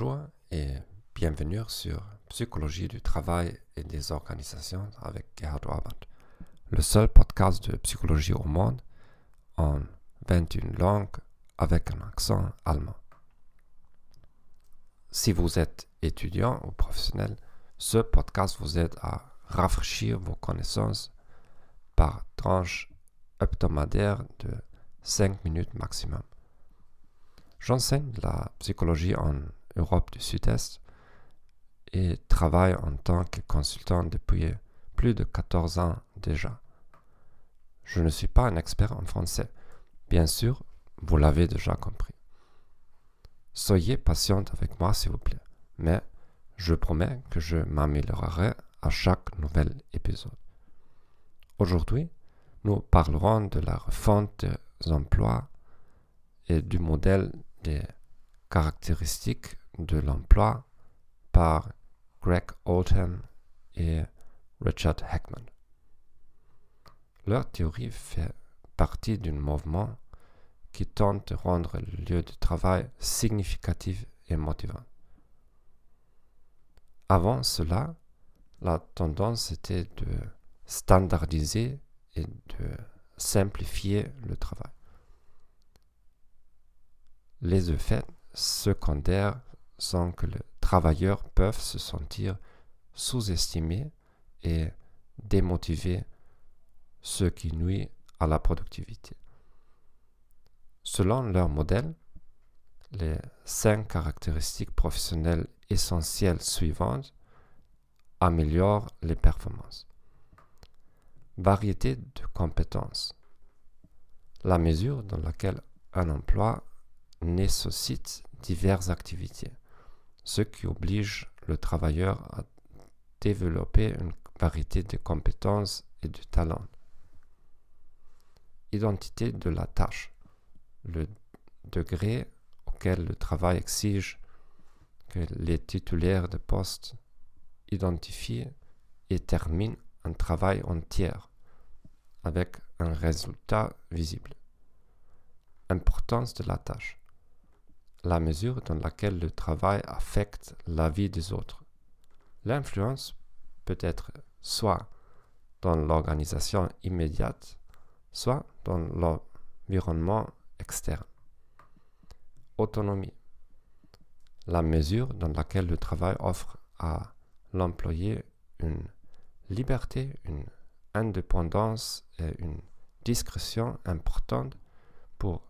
Bonjour et bienvenue sur Psychologie du travail et des organisations avec Gerhard Orband, le seul podcast de psychologie au monde en 21 langues avec un accent allemand. Si vous êtes étudiant ou professionnel, ce podcast vous aide à rafraîchir vos connaissances par tranche hebdomadaire de 5 minutes maximum. J'enseigne la psychologie en Europe du Sud-Est et travaille en tant que consultant depuis plus de 14 ans déjà. Je ne suis pas un expert en français. Bien sûr, vous l'avez déjà compris. Soyez patiente avec moi, s'il vous plaît, mais je promets que je m'améliorerai à chaque nouvel épisode. Aujourd'hui, nous parlerons de la refonte des emplois et du modèle des caractéristiques de l'emploi par Greg Oldham et Richard Heckman. Leur théorie fait partie d'un mouvement qui tente de rendre le lieu de travail significatif et motivant. Avant cela, la tendance était de standardiser et de simplifier le travail. Les effets secondaires sont que les travailleurs peuvent se sentir sous-estimés et démotivés, ce qui nuit à la productivité. Selon leur modèle, les cinq caractéristiques professionnelles essentielles suivantes améliorent les performances. Variété de compétences. La mesure dans laquelle un emploi nécessite diverses activités, ce qui oblige le travailleur à développer une variété de compétences et de talents. Identité de la tâche, le degré auquel le travail exige que les titulaires de poste identifient et terminent un travail entier avec un résultat visible. Importance de la tâche la mesure dans laquelle le travail affecte la vie des autres. L'influence peut être soit dans l'organisation immédiate, soit dans l'environnement externe. Autonomie. La mesure dans laquelle le travail offre à l'employé une liberté, une indépendance et une discrétion importante pour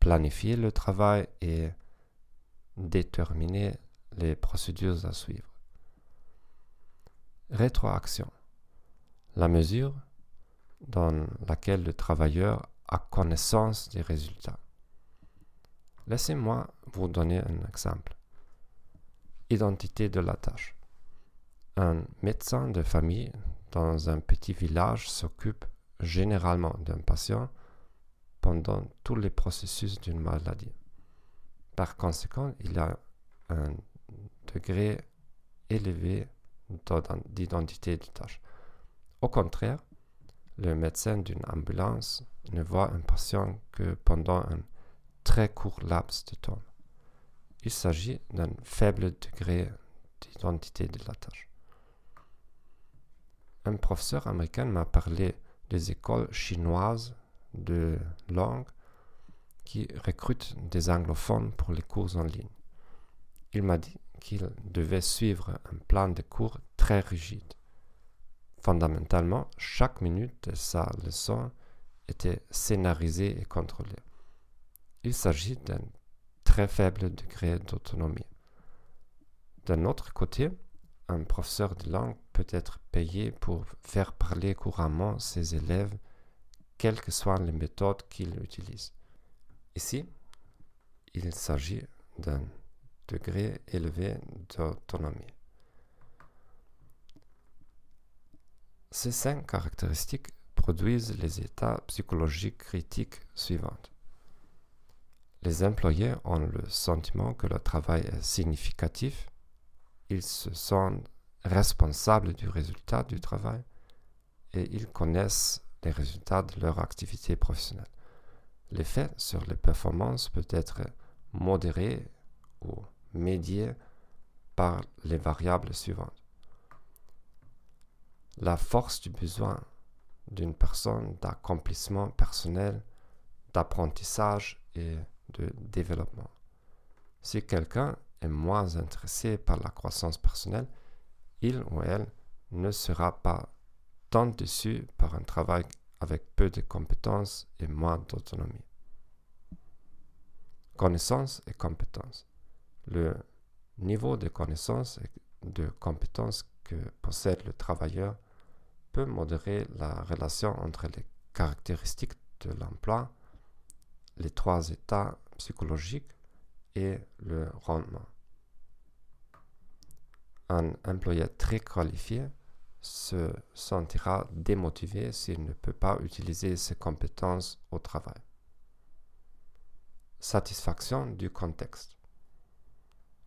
planifier le travail et déterminer les procédures à suivre. Rétroaction. La mesure dans laquelle le travailleur a connaissance des résultats. Laissez-moi vous donner un exemple. Identité de la tâche. Un médecin de famille dans un petit village s'occupe généralement d'un patient pendant tous les processus d'une maladie. Par conséquent, il a un degré élevé d'identité de tâche. Au contraire, le médecin d'une ambulance ne voit un patient que pendant un très court laps de temps. Il s'agit d'un faible degré d'identité de la tâche. Un professeur américain m'a parlé des écoles chinoises de langue qui recrute des anglophones pour les cours en ligne. Il m'a dit qu'il devait suivre un plan de cours très rigide. Fondamentalement, chaque minute de sa leçon était scénarisée et contrôlée. Il s'agit d'un très faible degré d'autonomie. D'un autre côté, un professeur de langue peut être payé pour faire parler couramment ses élèves, quelles que soient les méthodes qu'il utilise. Ici, il s'agit d'un degré élevé d'autonomie. Ces cinq caractéristiques produisent les états psychologiques critiques suivants. Les employés ont le sentiment que le travail est significatif, ils se sentent responsables du résultat du travail et ils connaissent les résultats de leur activité professionnelle. L'effet sur les performances peut être modéré ou médié par les variables suivantes. La force du besoin d'une personne d'accomplissement personnel, d'apprentissage et de développement. Si quelqu'un est moins intéressé par la croissance personnelle, il ou elle ne sera pas tant dessus par un travail avec peu de compétences et moins d'autonomie. Connaissance et compétences. Le niveau de connaissance et de compétences que possède le travailleur peut modérer la relation entre les caractéristiques de l'emploi, les trois états psychologiques et le rendement. Un employé très qualifié se sentira démotivé s'il ne peut pas utiliser ses compétences au travail. Satisfaction du contexte.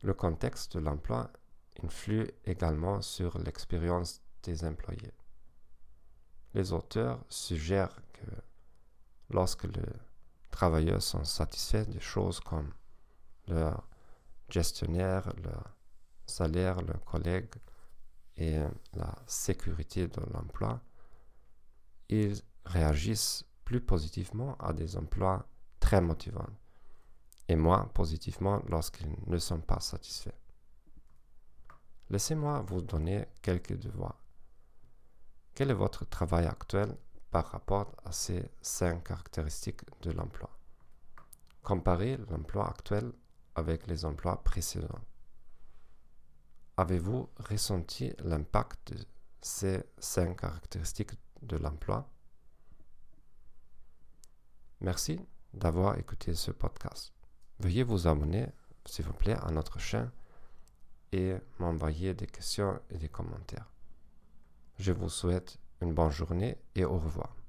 Le contexte de l'emploi influe également sur l'expérience des employés. Les auteurs suggèrent que lorsque les travailleurs sont satisfaits des choses comme leur gestionnaire, leur salaire, leurs collègues et la sécurité de l'emploi, ils réagissent plus positivement à des emplois très motivants et moins positivement lorsqu'ils ne sont pas satisfaits. Laissez-moi vous donner quelques devoirs. Quel est votre travail actuel par rapport à ces cinq caractéristiques de l'emploi? Comparez l'emploi actuel avec les emplois précédents. Avez-vous ressenti l'impact de ces cinq caractéristiques de l'emploi? Merci d'avoir écouté ce podcast. Veuillez vous abonner, s'il vous plaît, à notre chaîne et m'envoyer des questions et des commentaires. Je vous souhaite une bonne journée et au revoir.